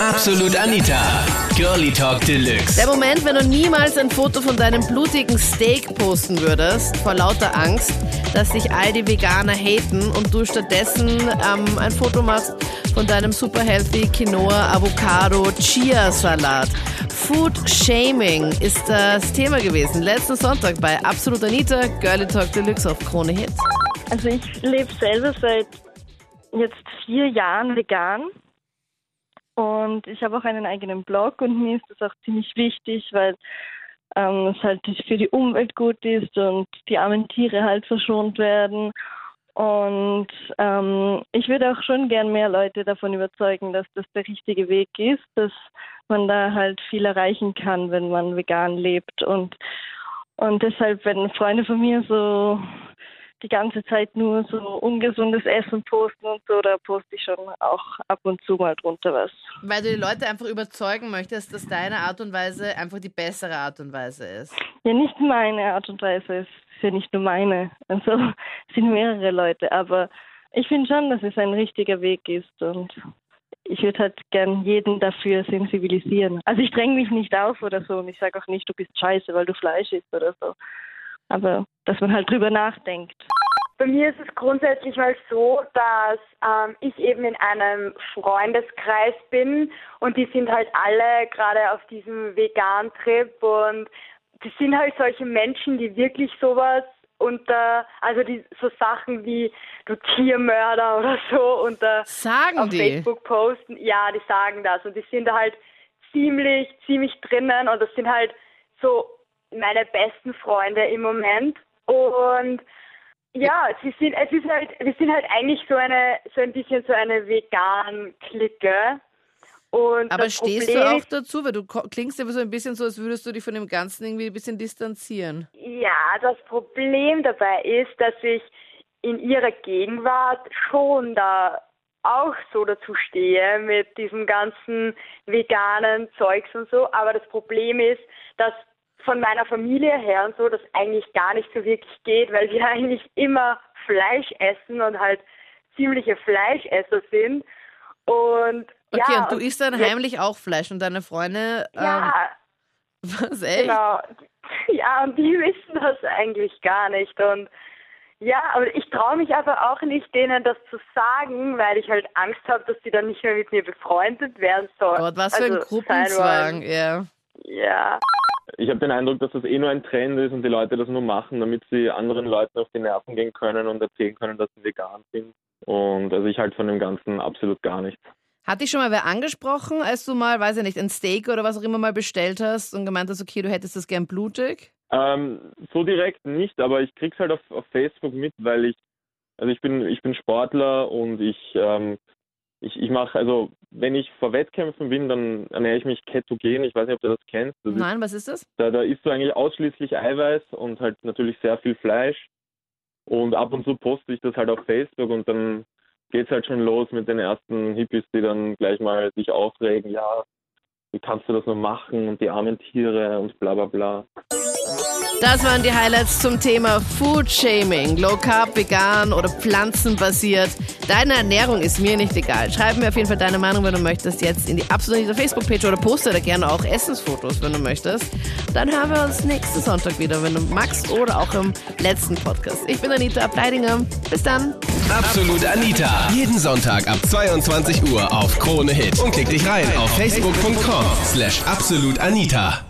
Absolut Anita. Girlie Talk Deluxe. Der Moment, wenn du niemals ein Foto von deinem blutigen Steak posten würdest, vor lauter Angst, dass sich all die Veganer haten und du stattdessen ähm, ein Foto machst von deinem super healthy Quinoa, Avocado, Chia Salat. Food Shaming ist das Thema gewesen. Letzten Sonntag bei Absolut Anita, Girlie Talk Deluxe auf Krone Hit. Also ich lebe selber seit jetzt vier Jahren vegan und ich habe auch einen eigenen Blog und mir ist das auch ziemlich wichtig, weil ähm, es halt für die Umwelt gut ist und die armen Tiere halt verschont werden. Und ähm, ich würde auch schon gern mehr Leute davon überzeugen, dass das der richtige Weg ist, dass man da halt viel erreichen kann, wenn man vegan lebt. Und, und deshalb, wenn Freunde von mir so die ganze Zeit nur so ungesundes Essen posten und so, da poste ich schon auch ab und zu mal drunter was. Weil du die Leute einfach überzeugen möchtest, dass deine Art und Weise einfach die bessere Art und Weise ist. Ja, nicht meine Art und Weise, es ist ja nicht nur meine. Also es sind mehrere Leute, aber ich finde schon, dass es ein richtiger Weg ist und ich würde halt gern jeden dafür sensibilisieren. Also ich dränge mich nicht auf oder so und ich sage auch nicht, du bist scheiße, weil du Fleisch isst oder so. Aber dass man halt drüber nachdenkt. Bei mir ist es grundsätzlich mal so, dass ähm, ich eben in einem Freundeskreis bin und die sind halt alle gerade auf diesem Vegan-Trip und die sind halt solche Menschen, die wirklich sowas unter, also die so Sachen wie du Tiermörder oder so unter Sagen auf die? Facebook posten. Ja, die sagen das und die sind da halt ziemlich, ziemlich drinnen und das sind halt so meine besten Freunde im Moment. Und ja, sie sind, es ist halt, wir sind halt eigentlich so eine, so ein bisschen so eine vegan Clique. Und Aber stehst Problem du auch dazu? Weil du klingst immer so ein bisschen so, als würdest du dich von dem Ganzen irgendwie ein bisschen distanzieren. Ja, das Problem dabei ist, dass ich in ihrer Gegenwart schon da auch so dazu stehe mit diesem ganzen veganen Zeugs und so. Aber das Problem ist, dass von meiner Familie her und so das eigentlich gar nicht so wirklich geht, weil wir eigentlich immer Fleisch essen und halt ziemliche Fleischesser sind. Und Okay, ja, und du isst dann heimlich auch Fleisch und deine Freunde. Ja, Ähm, was, echt? Genau. Ja, und die wissen das eigentlich gar nicht. Und ja, aber ich traue mich aber auch nicht, denen das zu sagen, weil ich halt Angst habe, dass die dann nicht mehr mit mir befreundet werden sollen. Gott, was für ein Also Gruppenzwang, ja. Ja. Ich habe den Eindruck, dass das eh nur ein Trend ist und die Leute das nur machen, damit sie anderen Leuten auf die Nerven gehen können und erzählen können, dass sie vegan sind. Und also ich halte von dem Ganzen absolut gar nichts. Hat dich schon mal wer angesprochen, als du mal, weiß ich nicht, ein Steak oder was auch immer mal bestellt hast und gemeint hast, okay, du hättest das gern blutig? Ähm, so direkt nicht, aber ich krieg's halt auf, auf Facebook mit, weil ich, also ich bin, ich bin Sportler und ich, ähm, ich, ich mache, also wenn ich vor Wettkämpfen bin, dann ernähre ich mich ketogen. Ich weiß nicht, ob du das kennst. Das ist, Nein, was ist das? da, da isst du eigentlich ausschließlich Eiweiß und halt natürlich sehr viel Fleisch. Und ab und zu poste ich das halt auf Facebook und dann geht's halt schon los mit den ersten Hippies, die dann gleich mal sich aufregen, ja, wie kannst du das nur machen und die armen Tiere und bla bla bla. Das waren die Highlights zum Thema Food Shaming. Low Carb, vegan oder pflanzenbasiert. Deine Ernährung ist mir nicht egal. Schreib mir auf jeden Fall deine Meinung, wenn du möchtest, jetzt in die absolute Facebook-Page oder poste da gerne auch Essensfotos, wenn du möchtest. Dann hören wir uns nächsten Sonntag wieder, wenn du magst oder auch im letzten Podcast. Ich bin Anita Ableidinger. Bis dann. Absolut Anita. Jeden Sonntag ab 22 Uhr auf Krone Hit. Und klick dich rein auf facebook.com slash absolutanita.